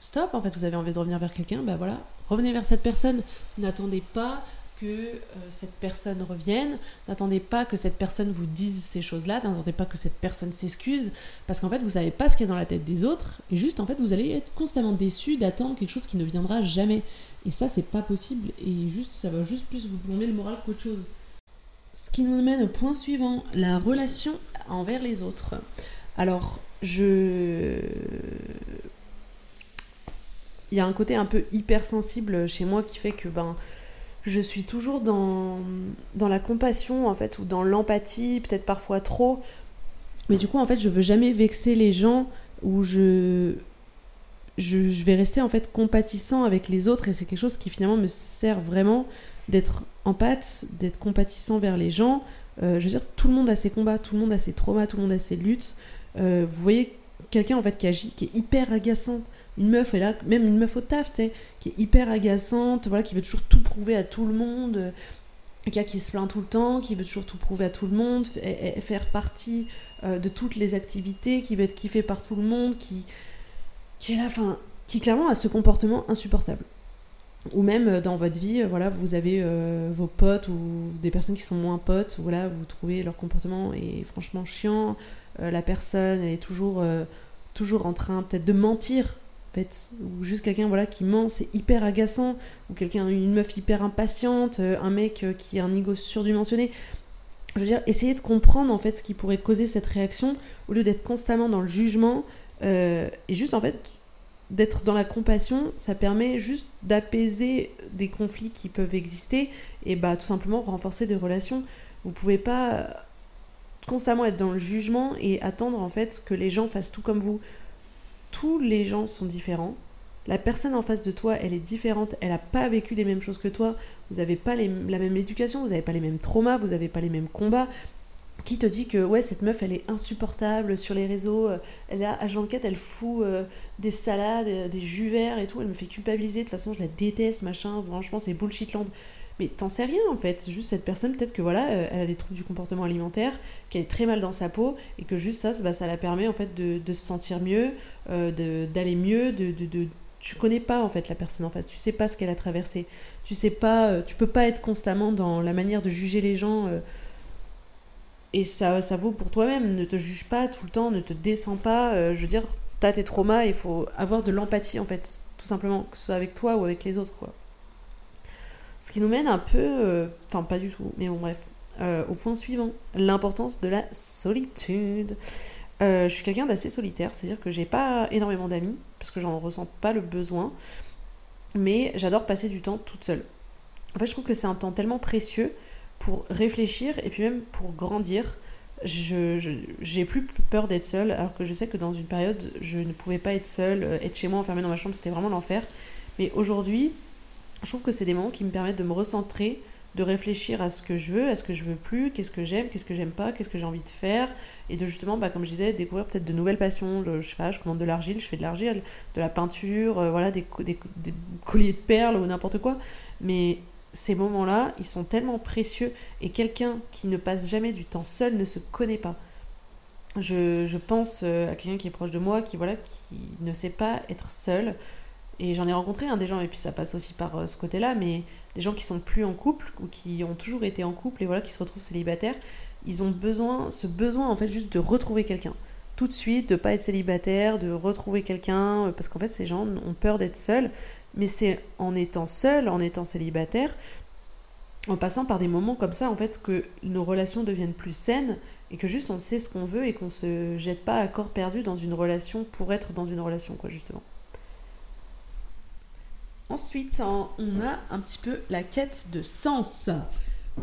stop, en fait, vous avez envie de revenir vers quelqu'un, bah voilà, revenez vers cette personne. N'attendez pas euh, cette personne revienne, n'attendez pas que cette personne vous dise ces choses-là, n'attendez pas que cette personne s'excuse, parce qu'en fait vous savez pas ce qu'il y a dans la tête des autres, et juste en fait vous allez être constamment déçu d'attendre quelque chose qui ne viendra jamais. Et ça c'est pas possible, et juste ça va juste plus vous plomber le moral qu'autre chose. Ce qui nous mène au point suivant, la relation envers les autres. Alors, je... Il y a un côté un peu hypersensible chez moi qui fait que ben je suis toujours dans, la compassion, en fait, ou dans l'empathie, peut-être parfois trop. Mais du coup, en fait, je veux jamais vexer les gens, ou je, je, vais rester, en fait, compatissant avec les autres, et c'est quelque chose qui, finalement, me sert vraiment d'être empathe, d'être compatissant vers les gens. Euh, je veux dire, tout le monde a ses combats, tout le monde a ses traumas, tout le monde a ses luttes. Euh, vous voyez quelqu'un, en fait, qui agit, qui est hyper agaçant, une meuf, est là, même une meuf au taf, tu sais, qui est hyper agaçante, voilà, qui veut toujours tout prouver à tout le monde, euh, qui se plaint tout le temps, qui veut toujours tout prouver à tout le monde, et, faire partie euh, de toutes les activités, qui veut être kiffée par tout le monde, qui, qui est là, enfin, qui clairement a ce comportement insupportable. Ou même euh, dans votre vie, voilà, vous avez vos potes ou des personnes qui sont moins potes, voilà, vous trouvez leur comportement est franchement chiant, la personne elle est toujours, toujours en train peut-être de mentir ou juste quelqu'un voilà qui ment, c'est hyper agaçant, ou quelqu'un une meuf hyper impatiente, euh, un mec euh, qui a un ego surdimensionné. Je veux dire, essayer de comprendre en fait ce qui pourrait causer cette réaction au lieu d'être constamment dans le jugement euh, et juste en fait d'être dans la compassion, ça permet juste d'apaiser des conflits qui peuvent exister et bah tout simplement renforcer des relations. Vous pouvez pas constamment être dans le jugement et attendre en fait que les gens fassent tout comme vous tous les gens sont différents. La personne en face de toi, elle est différente, elle n'a pas vécu les mêmes choses que toi, vous n'avez pas la même éducation, vous n'avez pas les mêmes traumas, vous n'avez pas les mêmes combats. Qui te dit que ouais cette meuf elle est insupportable sur les réseaux, euh, elle a à 24 elle fout euh, des salades, euh, des jus verts et tout, elle me fait culpabiliser, de toute façon je la déteste machin, franchement c'est bullshitland. Mais t'en sais rien en fait, juste cette personne, peut-être que voilà, euh, elle a des troubles du comportement alimentaire, qu'elle est très mal dans sa peau, et que juste ça, bah, ça la permet en fait de, se sentir mieux, euh, d'aller mieux, de, de, Tu connais pas en fait la personne en face, tu sais pas ce qu'elle a traversé, tu sais pas, euh, tu peux pas être constamment dans la manière de juger les gens. et ça, ça vaut pour toi-même, ne te juge pas tout le temps, ne te descends pas, je veux dire, t'as tes traumas, il faut avoir de l'empathie en fait, tout simplement, que ce soit avec toi ou avec les autres quoi. Ce qui nous mène un peu, euh, enfin pas du tout, mais bon bref, euh, au point suivant, l'importance de la solitude. Euh, je suis quelqu'un d'assez solitaire, c'est-à-dire que j'ai pas énormément d'amis, parce que j'en ressens pas le besoin, mais j'adore passer du temps toute seule. En fait, je trouve que c'est un temps tellement précieux pour réfléchir et puis même pour grandir. Je, j'ai plus peur d'être seule, alors que je sais que dans une période, je ne pouvais pas être seule, être chez moi enfermée dans ma chambre, c'était vraiment l'enfer. Mais aujourd'hui, je trouve que c'est des moments qui me permettent de me recentrer, de réfléchir à ce que je veux, à ce que je veux plus, qu'est-ce que j'aime, qu'est-ce que j'aime pas, qu'est-ce que j'ai envie de faire, et de justement, bah, comme je disais, découvrir peut-être de nouvelles passions. Je, sais pas, je commande de l'argile, je fais de l'argile, de la peinture, euh, voilà, des, des, colliers de perles ou n'importe quoi. Mais ces moments-là, ils sont tellement précieux, et quelqu'un qui ne passe jamais du temps seul ne se connaît pas. Je, je pense euh, à quelqu'un qui est proche de moi, qui voilà, qui ne sait pas être seul, et j'en ai rencontré un des gens, et puis ça passe aussi par euh, ce côté-là, mais des gens qui sont plus en couple ou qui ont toujours été en couple et voilà, qui se retrouvent célibataires, ils ont besoin, ce besoin en fait juste de retrouver quelqu'un. Tout de suite, de pas être célibataire, de retrouver quelqu'un, euh, parce qu'en fait ces gens ont peur d'être seuls, mais c'est en étant seul, en étant célibataire, en passant par des moments comme ça en fait que nos relations deviennent plus saines et que juste on sait ce qu'on veut et qu'on se jette pas à corps perdu dans une relation pour être dans une relation quoi justement. Ensuite, on a un petit peu la quête de sens.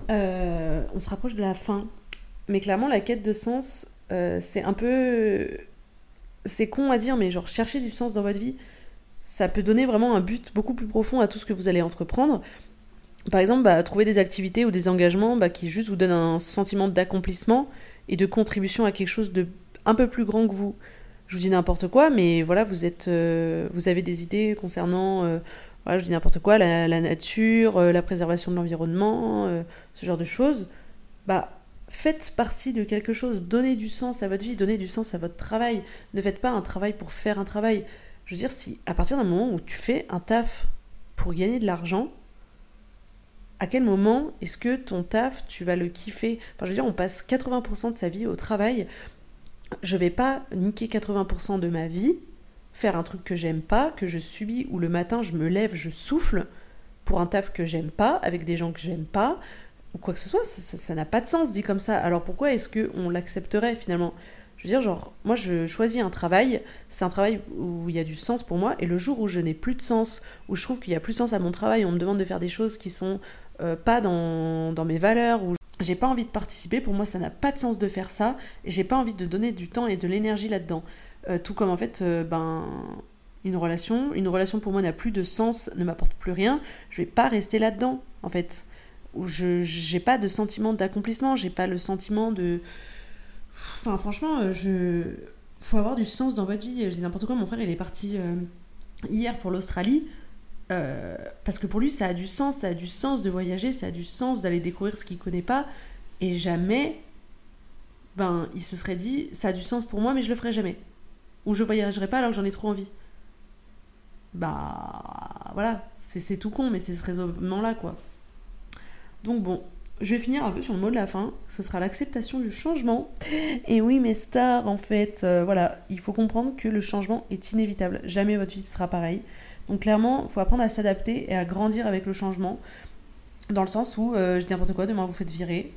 Euh, on se rapproche de la fin. Mais clairement, la quête de sens, euh, c'est un peu. C'est con à dire, mais genre, chercher du sens dans votre vie, ça peut donner vraiment un but beaucoup plus profond à tout ce que vous allez entreprendre. Par exemple, bah, trouver des activités ou des engagements bah, qui juste vous donnent un sentiment d'accomplissement et de contribution à quelque chose de un peu plus grand que vous. Je vous dis n'importe quoi, mais voilà, vous êtes, euh, vous avez des idées concernant, voilà, je dis n'importe quoi, la, nature, euh, la préservation de l'environnement, ce genre de choses. Bah, faites partie de quelque chose, donnez du sens à votre vie, donnez du sens à votre travail. Ne faites pas un travail pour faire un travail. Je veux dire, si à partir d'un moment où tu fais un taf pour gagner de l'argent, à quel moment est-ce que ton taf, tu vas le kiffer? Enfin, je veux dire, on passe 80% de sa vie au travail. Je vais pas niquer 80% de ma vie, faire un truc que j'aime pas, que je subis, ou le matin je me lève, je souffle pour un taf que j'aime pas, avec des gens que j'aime pas, ou quoi que ce soit. Ça n'a pas de sens dit comme ça. Alors pourquoi est-ce qu'on l'accepterait finalement? Je veux dire, genre, moi je choisis un travail, c'est un travail où il y a du sens pour moi, et le jour où je n'ai plus de sens, où je trouve qu'il y a plus de sens à mon travail, on me demande de faire des choses qui sont euh, pas dans, dans, mes valeurs, où j'ai pas envie de participer, pour moi ça n'a pas de sens de faire ça, et j'ai pas envie de donner du temps et de l'énergie là-dedans. Euh, tout comme en fait, euh, ben, une relation, une relation pour moi n'a plus de sens, ne m'apporte plus rien, je vais pas rester là-dedans, en fait. Où je j'ai pas de sentiment d'accomplissement, j'ai pas le sentiment de Enfin, franchement, euh, je... faut avoir du sens dans votre vie. Je dis n'importe quoi, mon frère, il est parti hier pour l'Australie. Parce que pour lui, ça a du sens, ça a du sens de voyager, ça a du sens d'aller découvrir ce qu'il connaît pas. Et jamais, ben, il se serait dit, ça a du sens pour moi, mais je le ferai jamais. Ou je voyagerai pas alors que j'en ai trop envie. Bah, voilà, c'est tout con, mais c'est ce raisonnement-là, quoi. Donc bon, je vais finir un peu sur le mot de la fin, ce sera l'acceptation du changement. Et oui, mes stars, en fait, euh, voilà, il faut comprendre que le changement est inévitable. Jamais votre vie sera pareille. Donc clairement, il faut apprendre à s'adapter et à grandir avec le changement. Dans le sens où, euh, je dis n'importe quoi, demain vous faites virer.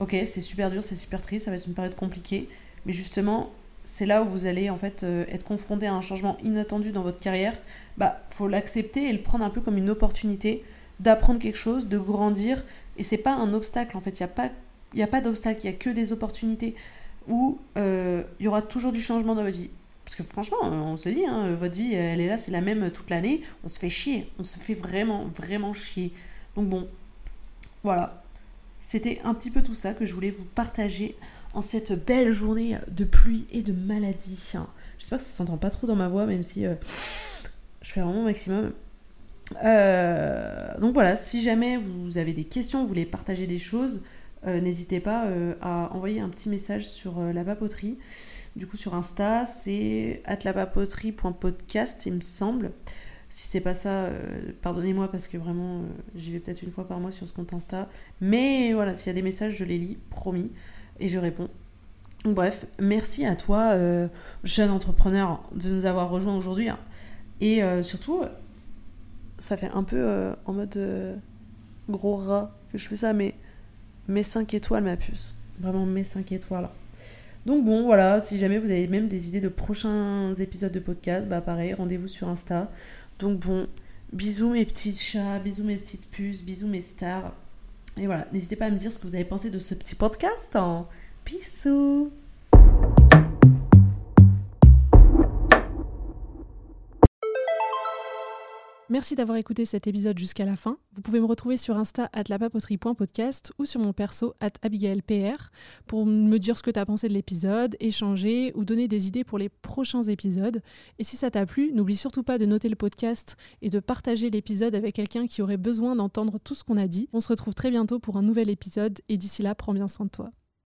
Ok, c'est super dur, c'est super triste, ça va être une période compliquée. Mais justement, c'est là où vous allez en fait euh, être confronté à un changement inattendu dans votre carrière. Bah, faut l'accepter et le prendre un peu comme une opportunité d'apprendre quelque chose, de grandir. Et c'est pas un obstacle en fait, il n'y a pas, y a pas d'obstacle, il n'y a que des opportunités où euh, il y aura toujours du changement dans votre vie. Parce que franchement, euh, on se le dit, hein, votre vie, elle est là, c'est la même toute l'année. On se fait chier, on se fait vraiment, vraiment chier. Donc bon, voilà. C'était un petit peu tout ça que je voulais vous partager en cette belle journée de pluie et de maladie. J'espère que ça s'entend pas trop dans ma voix, même si euh, je fais vraiment mon maximum. Euh, donc voilà, si jamais vous avez des questions, vous voulez partager des choses, euh, n'hésitez pas à envoyer un petit message sur la papoterie. Du coup, sur Insta, c'est atlapapoterie.podcast, il me semble. Si c'est pas ça, pardonnez-moi parce que vraiment, j'y vais peut-être une fois par mois sur ce compte Insta. Mais voilà, s'il y a des messages, je les lis, promis, et je réponds. Bref, merci à toi, jeune entrepreneur, de nous avoir rejoints aujourd'hui. Hein. Et surtout, ça fait un peu euh, en mode euh, gros rat que je fais ça, mais mes 5 étoiles, ma puce. Vraiment mes 5 étoiles. Donc bon, voilà, si jamais vous avez même des idées de prochains épisodes de podcast, bah pareil, rendez-vous sur Insta. Donc bon, bisous mes petits chats, bisous mes petites puces, bisous mes stars. Et voilà, n'hésitez pas à me dire ce que vous avez pensé de ce petit podcast. Hein. Bisous Merci d'avoir écouté cet épisode jusqu'à la fin. Vous pouvez me retrouver sur Insta at lapapoterie.podcast ou sur mon perso at abigailpr pour me dire ce que tu as pensé de l'épisode, échanger ou donner des idées pour les prochains épisodes. Et si ça t'a plu, n'oublie surtout pas de noter le podcast et de partager l'épisode avec quelqu'un qui aurait besoin d'entendre tout ce qu'on a dit. On se retrouve très bientôt pour un nouvel épisode et d'ici là, prends bien soin de toi.